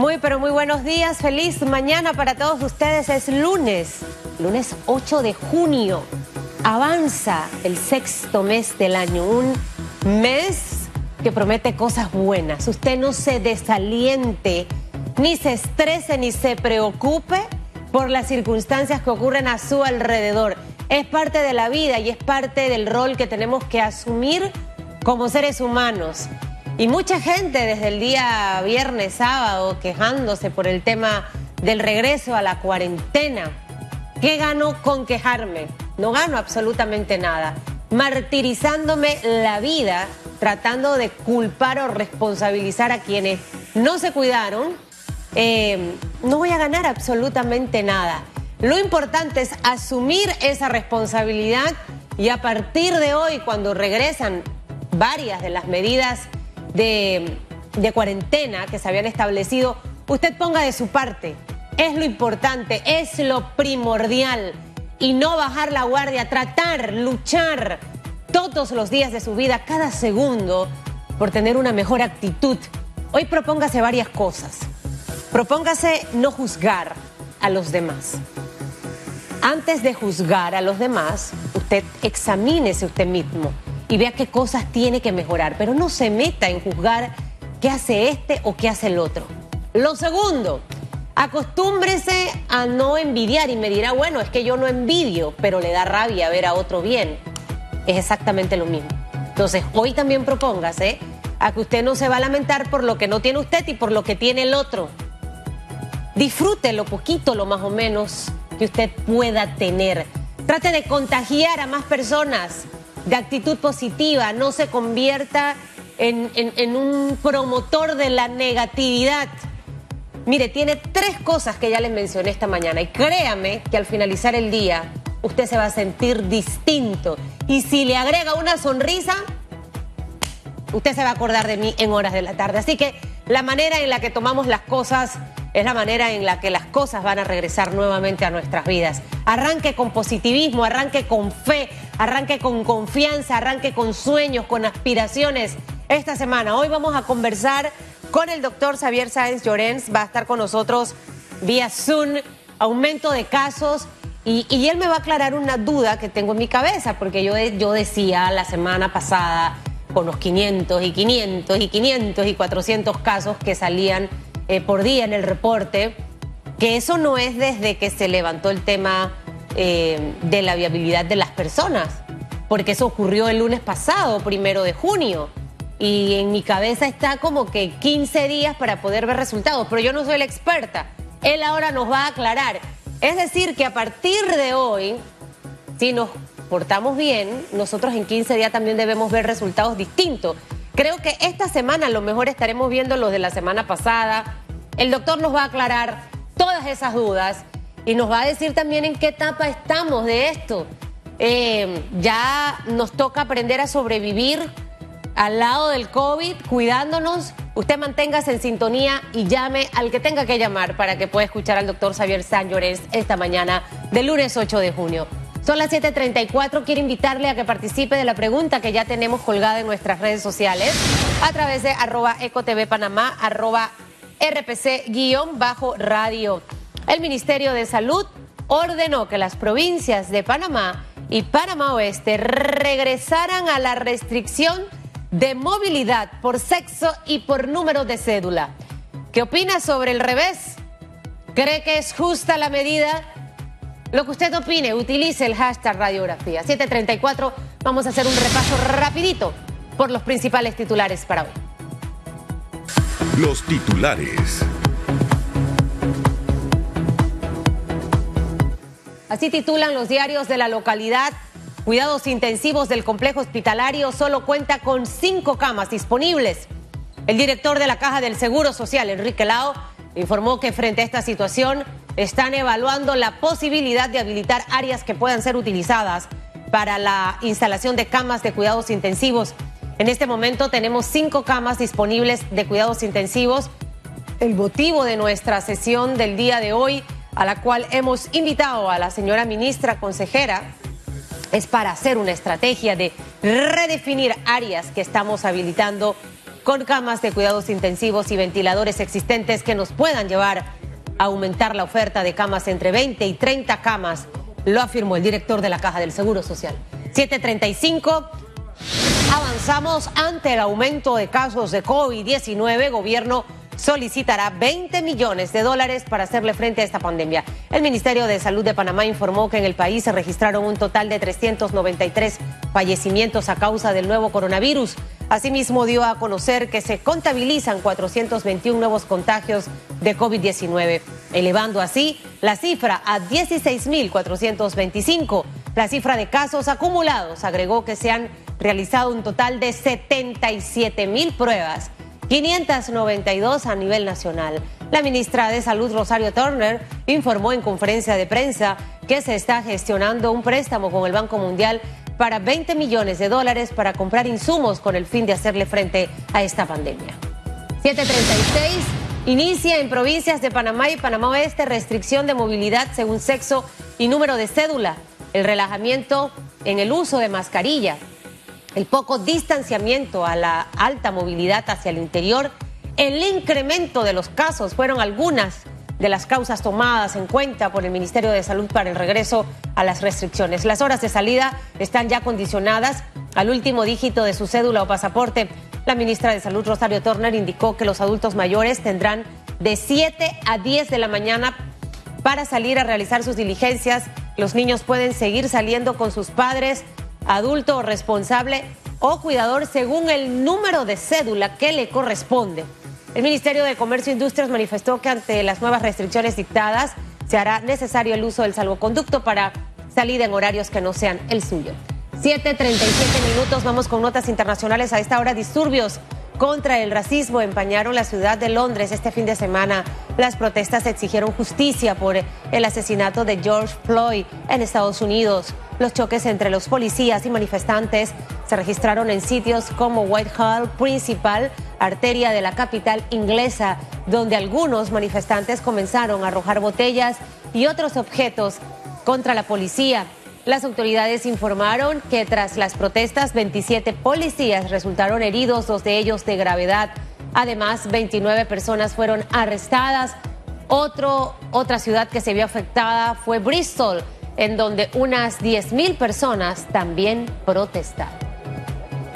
Muy, pero muy buenos días. Feliz mañana para todos ustedes. Es lunes, lunes 8 de junio. Avanza el sexto mes del año, un mes que promete cosas buenas. Usted no se desaliente, ni se estrese, ni se preocupe por las circunstancias que ocurren a su alrededor. Es parte de la vida y es parte del rol que tenemos que asumir como seres humanos. Y mucha gente desde el día viernes, sábado, quejándose por el tema del regreso a la cuarentena. ¿Qué gano con quejarme? No gano absolutamente nada. Martirizándome la vida, tratando de culpar o responsabilizar a quienes no se cuidaron, eh, no voy a ganar absolutamente nada. Lo importante es asumir esa responsabilidad y a partir de hoy, cuando regresan varias de las medidas de, cuarentena que se habían establecido, usted ponga de su parte. Es lo importante, es lo primordial. Y no bajar la guardia, tratar, luchar todos los días de su vida, cada segundo, por tener una mejor actitud. Hoy propóngase varias cosas. Propóngase no juzgar a los demás. Antes de juzgar a los demás, usted examínese usted mismo y vea qué cosas tiene que mejorar, pero no se meta en juzgar qué hace este o qué hace el otro. Lo segundo, acostúmbrese a no envidiar y me dirá, bueno, es que yo no envidio, pero le da rabia ver a otro bien. Es exactamente lo mismo. Entonces, hoy también propóngase a que usted no se va a lamentar por lo que no tiene usted y por lo que tiene el otro. Disfrute lo poquito, lo más o menos que usted pueda tener. Trate de contagiar a más personas de actitud positiva, no se convierta en, un promotor de la negatividad. Mire, tiene tres cosas que ya les mencioné esta mañana y créame que al finalizar el día usted se va a sentir distinto. Y si le agrega una sonrisa, usted se va a acordar de mí en horas de la tarde. Así que la manera en la que tomamos las cosas es la manera en la que las cosas van a regresar nuevamente a nuestras vidas. Arranque con positivismo, arranque con fe, arranque con confianza, arranque con sueños, con aspiraciones. Esta semana, hoy vamos a conversar con el doctor Xavier Sáenz Llorens, va a estar con nosotros vía Zoom, aumento de casos. Y, él me va a aclarar una duda que tengo en mi cabeza, porque yo, yo decía la semana pasada, con los 500 y 500 y 500 y 400 casos que salían eh, por día en el reporte, que eso no es desde que se levantó el tema eh, de la viabilidad de las personas, porque eso ocurrió el lunes pasado, primero de junio. Y en mi cabeza está como que 15 días para poder ver resultados, pero yo no soy la experta. Él ahora nos va a aclarar. Es decir, que a partir de hoy, si nos portamos bien, nosotros en 15 días también debemos ver resultados distintos. Creo que esta semana a lo mejor estaremos viendo los de la semana pasada. El doctor nos va a aclarar todas esas dudas y nos va a decir también en qué etapa estamos de esto. Eh, ya nos toca aprender a sobrevivir al lado del COVID, cuidándonos. Usted manténgase en sintonía y llame al que tenga que llamar para que pueda escuchar al doctor Xavier San esta mañana del lunes 8 de junio. Son las 7:34. Quiero invitarle a que participe de la pregunta que ya tenemos colgada en nuestras redes sociales a través de arroba arroba rpc-radio. El Ministerio de Salud ordenó que las provincias de Panamá y Panamá Oeste regresaran a la restricción de movilidad por sexo y por número de cédula. ¿Qué opina sobre el revés? ¿Cree que es justa la medida? Lo que usted opine, utilice el hashtag radiografía. 734, vamos a hacer un repaso rapidito por los principales titulares para hoy. Los titulares. Así titulan los diarios de la localidad. Cuidados intensivos del complejo hospitalario solo cuenta con cinco camas disponibles. El director de la Caja del Seguro Social, Enrique Lao, informó que frente a esta situación están evaluando la posibilidad de habilitar áreas que puedan ser utilizadas para la instalación de camas de cuidados intensivos. En este momento tenemos cinco camas disponibles de cuidados intensivos. El motivo de nuestra sesión del día de hoy, a la cual hemos invitado a la señora ministra consejera, es para hacer una estrategia de redefinir áreas que estamos habilitando con camas de cuidados intensivos y ventiladores existentes que nos puedan llevar a aumentar la oferta de camas entre 20 y 30 camas, lo afirmó el director de la Caja del Seguro Social. 735. Avanzamos ante el aumento de casos de COVID-19. Gobierno solicitará 20 millones de dólares para hacerle frente a esta pandemia. El Ministerio de Salud de Panamá informó que en el país se registraron un total de 393 fallecimientos a causa del nuevo coronavirus. Asimismo, dio a conocer que se contabilizan 421 nuevos contagios de COVID-19, elevando así la cifra a 16.425. La cifra de casos acumulados agregó que se han realizado un total de 77 mil pruebas 592 a nivel nacional. La ministra de Salud, Rosario Turner, informó en conferencia de prensa que se está gestionando un préstamo con el Banco Mundial para 20 millones de dólares para comprar insumos con el fin de hacerle frente a esta pandemia. 736. Inicia en provincias de Panamá y Panamá Oeste restricción de movilidad según sexo y número de cédula. El relajamiento en el uso de mascarilla el poco distanciamiento a la alta movilidad hacia el interior, el incremento de los casos fueron algunas de las causas tomadas en cuenta por el Ministerio de Salud para el regreso a las restricciones. Las horas de salida están ya condicionadas al último dígito de su cédula o pasaporte. La ministra de Salud, Rosario Turner, indicó que los adultos mayores tendrán de 7 a 10 de la mañana para salir a realizar sus diligencias. Los niños pueden seguir saliendo con sus padres adulto responsable o cuidador según el número de cédula que le corresponde. El Ministerio de Comercio e Industrias manifestó que ante las nuevas restricciones dictadas se hará necesario el uso del salvoconducto para salir en horarios que no sean el suyo. 7.37 minutos, vamos con notas internacionales a esta hora. Disturbios contra el racismo empañaron la ciudad de Londres este fin de semana. Las protestas exigieron justicia por el asesinato de George Floyd en Estados Unidos. Los choques entre los policías y manifestantes se registraron en sitios como Whitehall Principal, arteria de la capital inglesa, donde algunos manifestantes comenzaron a arrojar botellas y otros objetos contra la policía. Las autoridades informaron que tras las protestas 27 policías resultaron heridos, dos de ellos de gravedad. Además, 29 personas fueron arrestadas. Otro, otra ciudad que se vio afectada fue Bristol, en donde unas 10.000 personas también protestaron.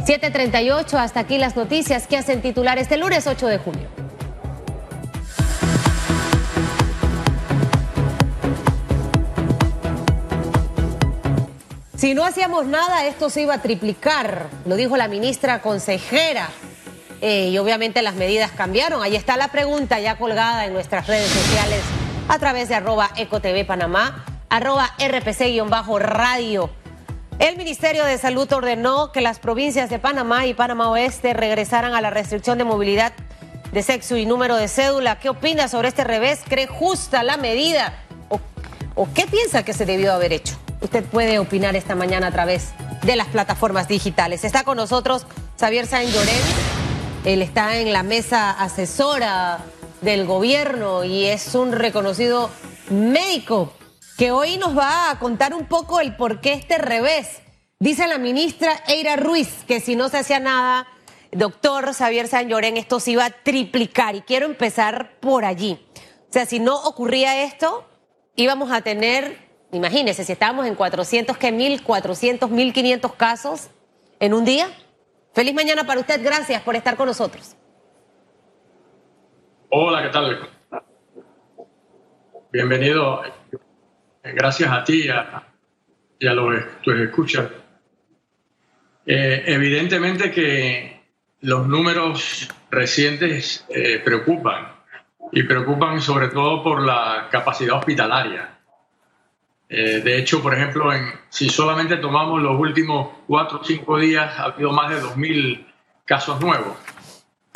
738, hasta aquí las noticias que hacen titular este lunes 8 de junio. Si no hacíamos nada, esto se iba a triplicar, lo dijo la ministra consejera. Eh, y obviamente las medidas cambiaron. Ahí está la pregunta ya colgada en nuestras redes sociales a través de arroba ecotv panamá, arroba rpc-radio. El Ministerio de Salud ordenó que las provincias de Panamá y Panamá Oeste regresaran a la restricción de movilidad de sexo y número de cédula. ¿Qué opina sobre este revés? ¿Cree justa la medida? ¿O, o qué piensa que se debió haber hecho? Usted puede opinar esta mañana a través de las plataformas digitales. Está con nosotros Xavier Saint Llorén. Él está en la mesa asesora del gobierno y es un reconocido médico que hoy nos va a contar un poco el por qué este revés. Dice la ministra Eira Ruiz que si no se hacía nada, doctor Xavier San Llorén, esto se iba a triplicar y quiero empezar por allí. O sea, si no ocurría esto, íbamos a tener Imagínese, si estábamos en 400, ¿qué? 1.400, 1.500 casos en un día. Feliz mañana para usted. Gracias por estar con nosotros. Hola, ¿qué tal? Bienvenido. Gracias a ti y a, los que escuchas. Eh, evidentemente que los números recientes eh, preocupan y preocupan sobre todo por la capacidad hospitalaria. Eh, de hecho, por ejemplo, si solamente tomamos los últimos cuatro o cinco días, ha habido más de 2.000 casos nuevos.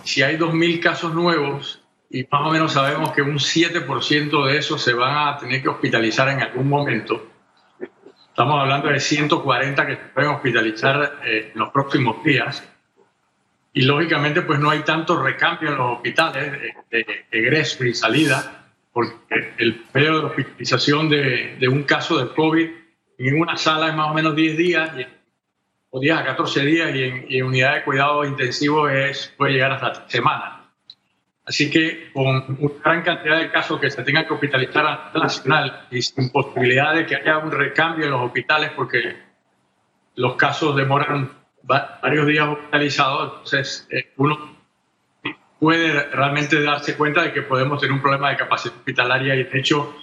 Si hay 2.000 casos nuevos y más o menos sabemos que un 7% de esos se van a tener que hospitalizar en algún momento, estamos hablando de 140 que se pueden hospitalizar eh, en los próximos días. Y lógicamente, pues no hay tanto recambio en los hospitales de, de egreso y salida porque el periodo de hospitalización de, un caso de COVID en una sala es más o menos 10 días o 10 a 14 días y en, y unidad de cuidado intensivo es, puede llegar hasta semanas. Así que con una gran cantidad de casos que se tengan que hospitalizar a nivel nacional y sin posibilidad de que haya un recambio en los hospitales porque los casos demoran varios días hospitalizados, entonces eh, uno puede realmente darse cuenta de que podemos tener un problema de capacidad hospitalaria y de hecho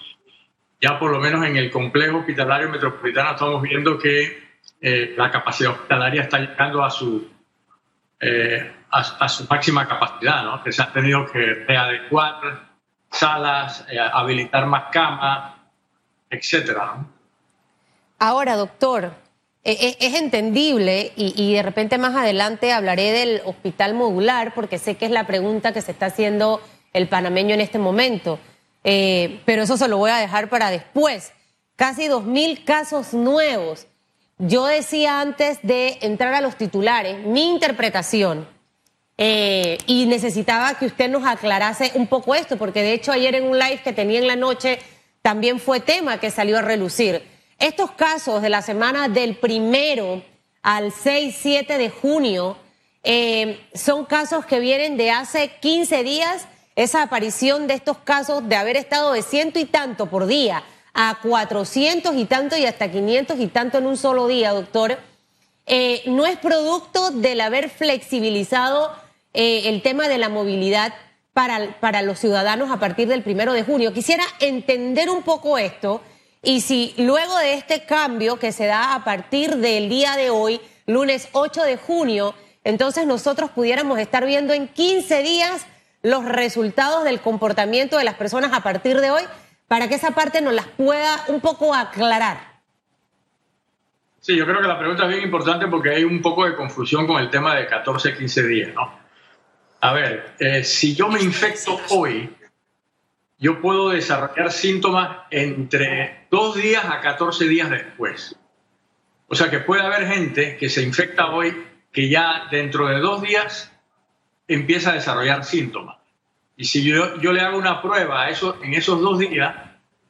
ya por lo menos en el complejo hospitalario metropolitano estamos viendo que eh, la capacidad hospitalaria está llegando a su, eh, a, su máxima capacidad, ¿no? que se han tenido que readecuar salas, eh, habilitar más camas, etcétera. Ahora, doctor, es, entendible y, y, de repente más adelante hablaré del hospital modular porque sé que es la pregunta que se está haciendo el panameño en este momento. Eh, pero eso se lo voy a dejar para después. Casi 2.000 casos nuevos. Yo decía antes de entrar a los titulares, mi interpretación, eh, y necesitaba que usted nos aclarase un poco esto, porque de hecho ayer en un live que tenía en la noche también fue tema que salió a relucir. Estos casos de la semana del primero al 6-7 de junio eh, son casos que vienen de hace 15 días esa aparición de estos casos de haber estado de ciento y tanto por día a cuatrocientos y tanto y hasta quinientos y tanto en un solo día, doctor, eh, no es producto del haber flexibilizado eh, el tema de la movilidad para, para los ciudadanos a partir del primero de junio. Quisiera entender un poco esto y si luego de este cambio que se da a partir del día de hoy, lunes 8 de junio, entonces nosotros pudiéramos estar viendo en 15 días los resultados del comportamiento de las personas a partir de hoy para que esa parte nos las pueda un poco aclarar. Sí, yo creo que la pregunta es bien importante porque hay un poco de confusión con el tema de 14, 15 días, ¿no? A ver, eh, si yo me infecto hoy, yo puedo desarrollar síntomas entre dos días a 14 días después. O sea que puede haber gente que se infecta hoy que ya dentro de dos días empieza a desarrollar síntomas. Y si yo, yo le hago una prueba eso, en esos dos días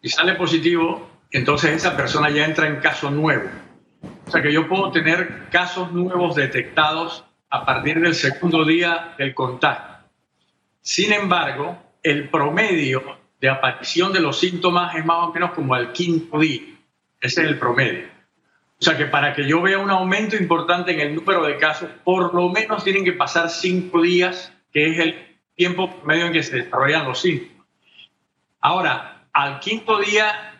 y sale positivo, entonces esa persona ya entra en caso nuevo. O sea que yo puedo tener casos nuevos detectados a partir del segundo día del contacto. Sin embargo, el promedio de aparición de los síntomas es más o menos como al quinto día. Ese es el promedio. O sea que para que yo vea un aumento importante en el número de casos, por lo menos tienen que pasar cinco días, que es el tiempo medio en que se desarrollan los síntomas. Ahora, al quinto día,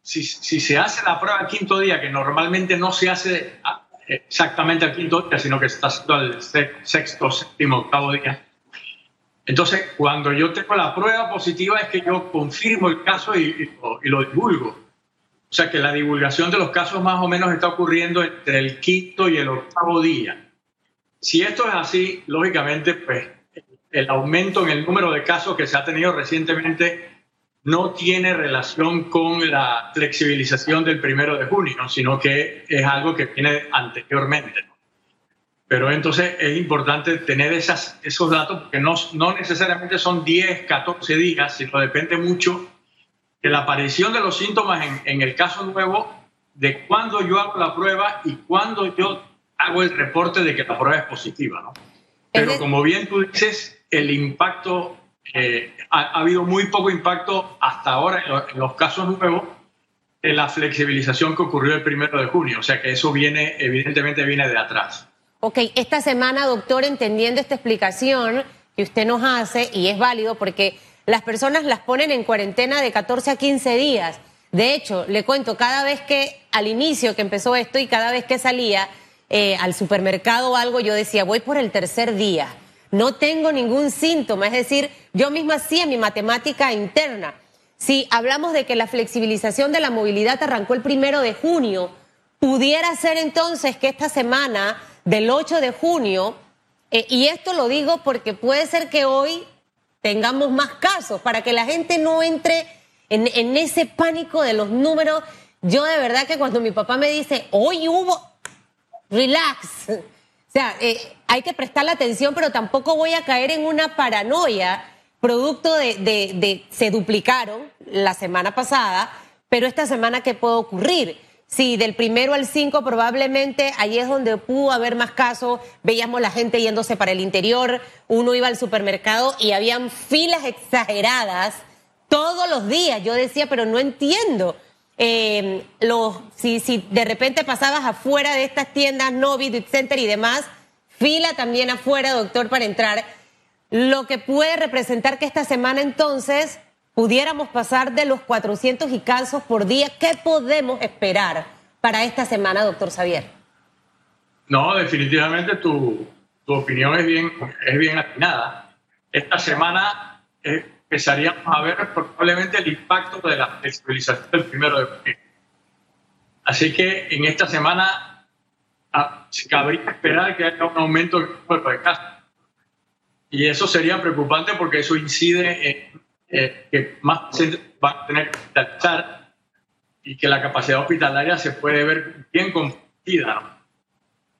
si, se hace la prueba al quinto día, que normalmente no se hace exactamente al quinto día, sino que se está haciendo al sexto, séptimo, octavo día, entonces cuando yo tengo la prueba positiva es que yo confirmo el caso y lo divulgo. O sea que la divulgación de los casos más o menos está ocurriendo entre el quinto y el octavo día. Si esto es así, lógicamente, pues el aumento en el número de casos que se ha tenido recientemente no tiene relación con la flexibilización del primero de junio, sino que es algo que viene anteriormente. Pero entonces es importante tener esas, esos datos porque no, no necesariamente son 10, 14 días, sino depende mucho la aparición de los síntomas en, el caso nuevo de cuando yo hago la prueba y cuando yo hago el reporte de que la prueba es positiva, ¿no? Pero como bien tú dices, el impacto, eh, ha, habido muy poco impacto hasta ahora en, los casos nuevos en la flexibilización que ocurrió el primero de junio. O sea que eso viene, evidentemente viene de atrás. Ok, esta semana, doctor, entendiendo esta explicación que usted nos hace, y es válido porque las personas las ponen en cuarentena de 14 a 15 días. De hecho, le cuento, cada vez que al inicio que empezó esto y cada vez que salía eh, al supermercado o algo, yo decía, voy por el tercer día. No tengo ningún síntoma, es decir, yo misma hacía mi matemática interna. Si hablamos de que la flexibilización de la movilidad arrancó el primero de junio, pudiera ser entonces que esta semana del 8 de junio, eh, y esto lo digo porque puede ser que hoy tengamos más casos, para que la gente no entre en, ese pánico de los números. Yo de verdad que cuando mi papá me dice, hoy hubo, relax. O sea, eh, hay que prestarle atención, pero tampoco voy a caer en una paranoia producto de, de, se duplicaron la semana pasada, pero esta semana, ¿qué puede ocurrir? Si del primero al cinco probablemente ahí es donde pudo haber más casos, veíamos la gente yéndose para el interior, uno iba al supermercado y habían filas exageradas todos los días. Yo decía, pero no entiendo. Eh, los, si, si de repente pasabas afuera de estas tiendas, Novi, Center y demás, fila también afuera, doctor, para entrar. Lo que puede representar que esta semana entonces pudiéramos pasar de los 400 y casos por día. ¿Qué podemos esperar para esta semana, doctor Xavier? No, definitivamente tu, tu opinión es bien, es bien atinada. Esta semana empezaríamos a ver probablemente el impacto de la flexibilización del primero de junio. Así que en esta semana ah, cabría esperar que haya un aumento del número de casos. Y eso sería preocupante porque eso incide en eh, que más pacientes van a tener que hospitalizar y que la capacidad hospitalaria se puede ver bien comprometida.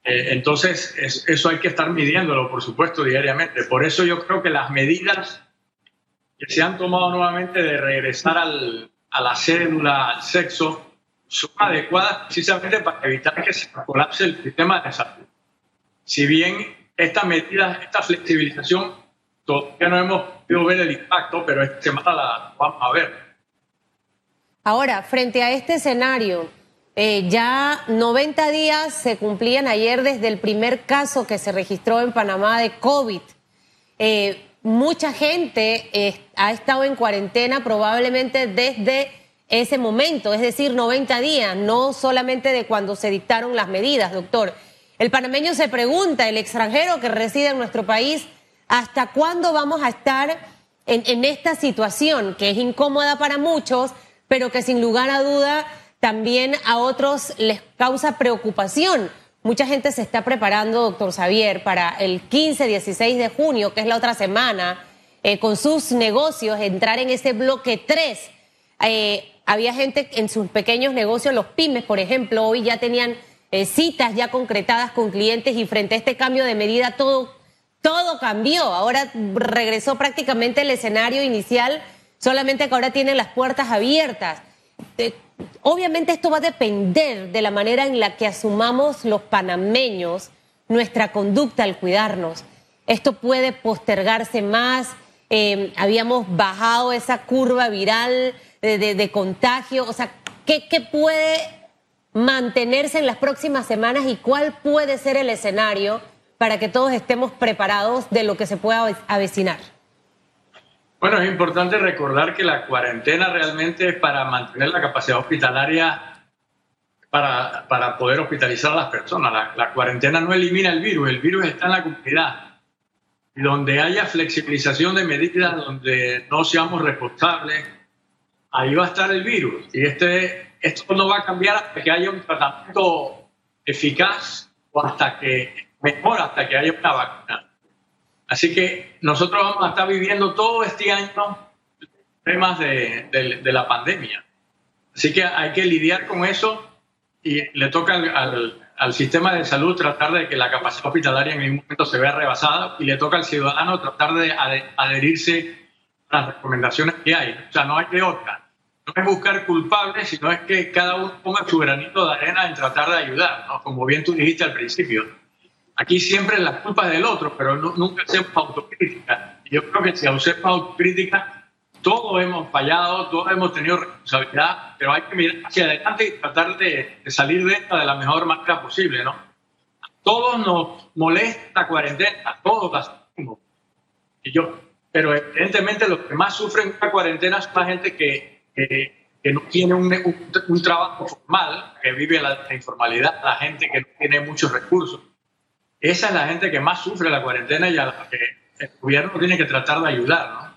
Eh, entonces, eso hay que estar midiéndolo, por supuesto, diariamente. Por eso yo creo que las medidas que se han tomado nuevamente de regresar al, a la cédula, al sexo, son adecuadas precisamente para evitar que se colapse el sistema de salud. Si bien esta medida, esta flexibilización, todavía no hemos ver el impacto, pero esta semana la vamos a ver. Ahora, frente a este escenario, eh, ya 90 días se cumplían ayer desde el primer caso que se registró en Panamá de COVID. Eh, mucha gente eh, ha estado en cuarentena probablemente desde ese momento, es decir, 90 días, no solamente de cuando se dictaron las medidas, doctor. El panameño se pregunta, el extranjero que reside en nuestro país, ¿Hasta cuándo vamos a estar en, esta situación que es incómoda para muchos, pero que sin lugar a duda también a otros les causa preocupación? Mucha gente se está preparando, doctor Xavier, para el 15-16 de junio, que es la otra semana, eh, con sus negocios, entrar en ese bloque 3. Eh, había gente en sus pequeños negocios, los pymes, por ejemplo, hoy ya tenían eh, citas ya concretadas con clientes y frente a este cambio de medida todo todo cambió. Ahora regresó prácticamente el escenario inicial, solamente que ahora tienen las puertas abiertas. obviamente esto va a depender de la manera en la que asumamos los panameños nuestra conducta al cuidarnos. Esto puede postergarse más. Eh, habíamos bajado esa curva viral de, contagio. O sea, ¿qué, ¿qué puede mantenerse en las próximas semanas y cuál puede ser el escenario? Para que todos estemos preparados de lo que se pueda avecinar? Bueno, es importante recordar que la cuarentena realmente es para mantener la capacidad hospitalaria para, para poder hospitalizar a las personas. La, cuarentena no elimina el virus, el virus está en la comunidad. Y donde haya flexibilización de medidas, donde no seamos responsables, ahí va a estar el virus. Y este, esto no va a cambiar hasta que haya un tratamiento eficaz o hasta que mejor hasta que haya una vacuna. Así que nosotros vamos a estar viviendo todo este año temas de, de, la pandemia. Así que hay que lidiar con eso y le toca al, al, sistema de salud tratar de que la capacidad hospitalaria en ningún momento se vea rebasada y le toca al ciudadano tratar de adherirse a las recomendaciones que hay. O sea, no hay de otra. No es buscar culpables, sino es que cada uno ponga su granito de arena en tratar de ayudar, ¿no? como bien tú dijiste al principio Aquí siempre la culpa es del otro, pero nunca hacemos autocrítica. Y yo creo que si hacemos autocrítica, todos hemos fallado, todos hemos tenido responsabilidad, pero hay que mirar hacia adelante y tratar de, salir de esta de la mejor manera posible, ¿no? todos nos molesta cuarentena, todos la hacemos. Y yo, pero evidentemente los que más sufren la cuarentena son la gente que, que, no tiene un, un, trabajo formal, que vive la, la informalidad, la gente que no tiene muchos recursos esa es la gente que más sufre la cuarentena y a la que el gobierno tiene que tratar de ayudar, ¿no?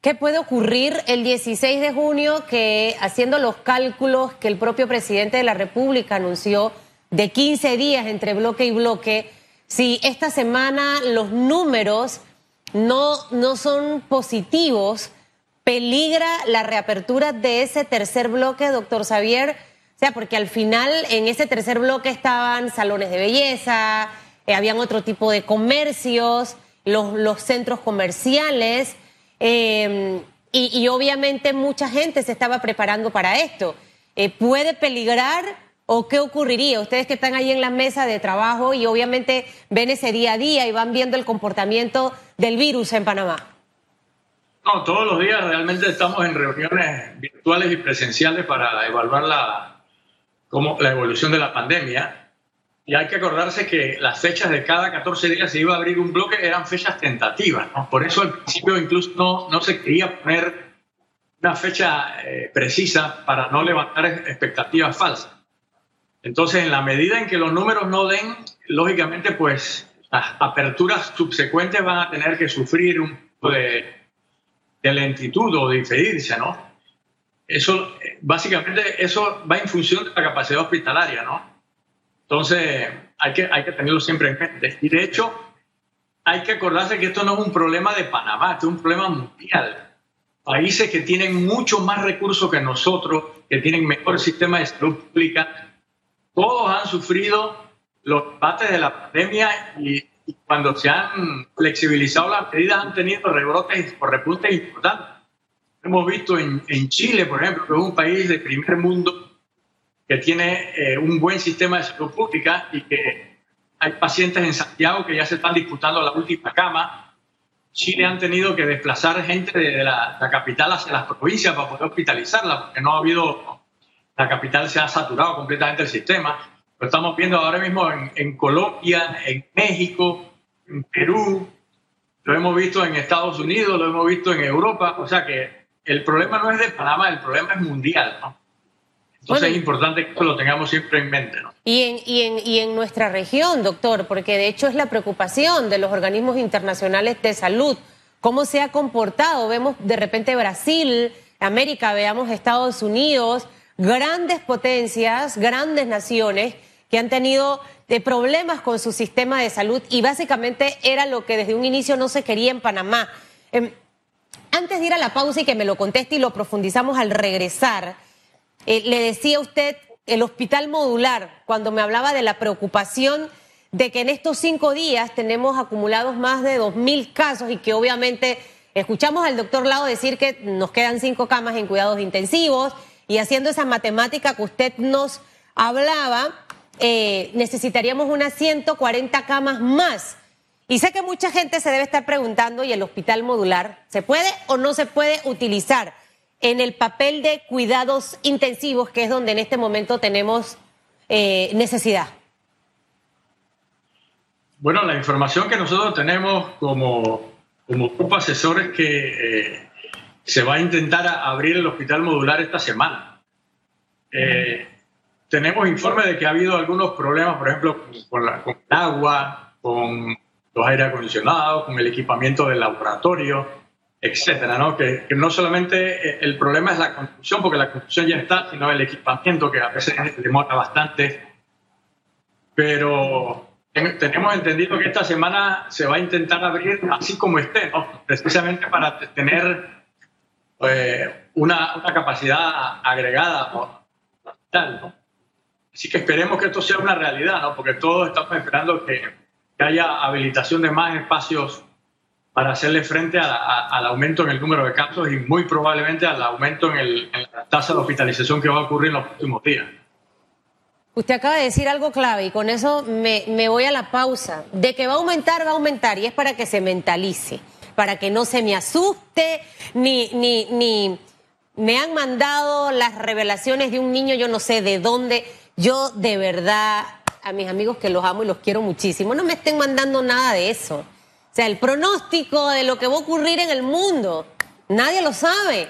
¿Qué puede ocurrir el 16 de junio que, haciendo los cálculos que el propio presidente de la República anunció de 15 días entre bloque y bloque, si esta semana los números no, no son positivos, peligra la reapertura de ese tercer bloque, doctor Xavier? O sea, porque al final en ese tercer bloque estaban salones de belleza, eh, habían otro tipo de comercios, los, centros comerciales, em, y, obviamente mucha gente se estaba preparando para esto. eh, puede peligrar o qué ocurriría? Ustedes que están ahí en la mesa de trabajo y obviamente ven ese día a día y van viendo el comportamiento del virus en Panamá. No, todos los días realmente estamos en reuniones virtuales y presenciales para evaluar la, cómo, la evolución de la pandemia. Y hay que acordarse que las fechas de cada 14 días se iba a abrir un bloque eran fechas tentativas. Por eso al principio incluso no, no se quería poner una fecha eh, precisa para no levantar expectativas falsas. Entonces, en la medida en que los números no den, lógicamente, pues las aperturas subsecuentes van a tener que sufrir un poco de, lentitud o de diferirse, ¿no? Eso, básicamente, eso va en función de la capacidad hospitalaria, ¿no? Entonces, hay que, hay que tenerlo siempre en mente. Y de hecho, hay que acordarse que esto no es un problema de Panamá, es un problema mundial. Países que tienen mucho más recursos que nosotros, que tienen mejor sistema de salud pública, todos han sufrido los bates de la pandemia y, cuando se han flexibilizado las medidas han tenido rebrotes o repuntes importantes. Hemos visto en, en, Chile, por ejemplo, que es un país de primer mundo que tiene eh, un buen sistema de salud pública y que hay pacientes en Santiago que ya se están disputando la última cama. Chile han tenido que desplazar gente de la, capital hacia las provincias para poder hospitalizarla, porque no ha habido la capital se ha saturado completamente el sistema. Lo estamos viendo ahora mismo en, Colombia, en México, en Perú, lo hemos visto en Estados Unidos, lo hemos visto en Europa. O sea que el problema no es de Panamá, el problema es mundial. Entonces es importante que lo tengamos siempre en mente. ¿no? Y, en, y, en, y en nuestra región, doctor, porque de hecho es la preocupación de los organismos internacionales de salud. ¿Cómo se ha comportado? Vemos de repente Brasil, América, veamos Estados Unidos grandes potencias, grandes naciones que han tenido de problemas con su sistema de salud y básicamente era lo que desde un inicio no se quería en Panamá. Em, antes de ir a la pausa y que me lo conteste y lo profundizamos al regresar, eh, le decía usted el hospital modular, cuando me hablaba de la preocupación de que en estos cinco días tenemos acumulados más de dos mil casos y que obviamente escuchamos al doctor Lado decir que nos quedan cinco camas en cuidados intensivos y haciendo esa matemática que usted nos hablaba, eh, necesitaríamos unas 140 camas más. Y sé que mucha gente se debe estar preguntando, ¿y el hospital modular se puede o no se puede utilizar en el papel de cuidados intensivos, que es donde en este momento tenemos eh, necesidad? Bueno, la información que nosotros tenemos como, como grupo asesor es que eh, se va a intentar abrir el hospital modular esta semana. Eh, tenemos informes de que ha habido algunos problemas, por ejemplo, con, el agua, con los aire acondicionados, con el equipamiento del laboratorio, etcétera, ¿no? Que, no solamente el problema es la construcción, porque la construcción ya está, sino el equipamiento, que a veces demora bastante. Pero tenemos entendido que esta semana se va a intentar abrir así como esté, ¿no? Precisamente para tener eh, una, una, capacidad agregada ¿no? Así que esperemos que esto sea una realidad, ¿no? porque todos estamos esperando que, haya habilitación de más espacios para hacerle frente al aumento en el número de casos y muy probablemente al aumento en, el, la tasa de hospitalización que va a ocurrir en los próximos días. Usted acaba de decir algo clave y con eso me, me voy a la pausa. De que va a aumentar, va a aumentar y es para que se mentalice para que no se me asuste, ni, ni, ni me han mandado las revelaciones de un niño, yo no sé de dónde. Yo de verdad, a mis amigos que los amo y los quiero muchísimo, no me estén mandando nada de eso. O sea, el pronóstico de lo que va a ocurrir en el mundo, nadie lo sabe.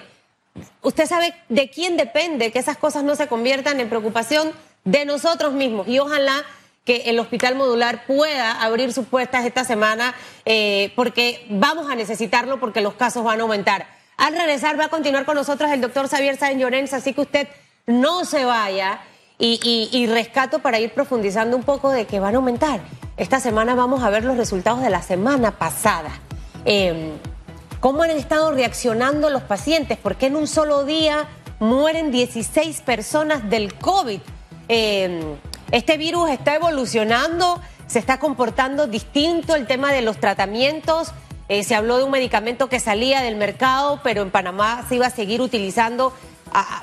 Usted sabe de quién depende que esas cosas no se conviertan en preocupación de nosotros mismos. Y ojalá que el hospital modular pueda abrir sus puertas esta semana, eh, porque vamos a necesitarlo porque los casos van a aumentar. Al regresar va a continuar con nosotros el doctor Xavier Sáenz Llorens, así que usted no se vaya y, rescato para ir profundizando un poco de que van a aumentar. Esta semana vamos a ver los resultados de la semana pasada. Em, ¿Cómo han estado reaccionando los pacientes? ¿Por qué en un solo día mueren 16 personas del COVID? Eh, este virus está evolucionando, se está comportando distinto el tema de los tratamientos. Eh, se habló de un medicamento que salía del mercado, pero en Panamá se iba a seguir utilizando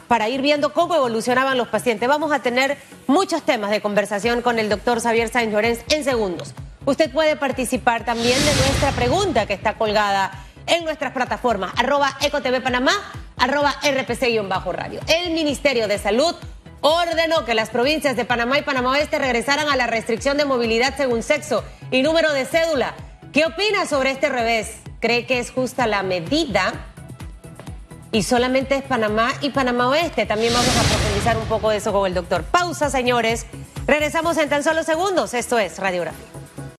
para ir viendo cómo evolucionaban los pacientes. Vamos a tener muchos temas de conversación con el doctor Xavier Sáenz Llorens en segundos. Usted puede participar también de nuestra pregunta que está colgada en nuestras plataformas, arroba EcoTV Panamá, arroba RPC-radio. El Ministerio de Salud ordenó que las provincias de Panamá y Panamá Oeste regresaran a la restricción de movilidad según sexo y número de cédula. ¿Qué opina sobre este revés? ¿Cree que es justa la medida? Y solamente es Panamá y Panamá Oeste. También vamos a profundizar un poco de eso con el doctor. Pausa, señores. Regresamos en tan solo segundos. Esto es Radiografía.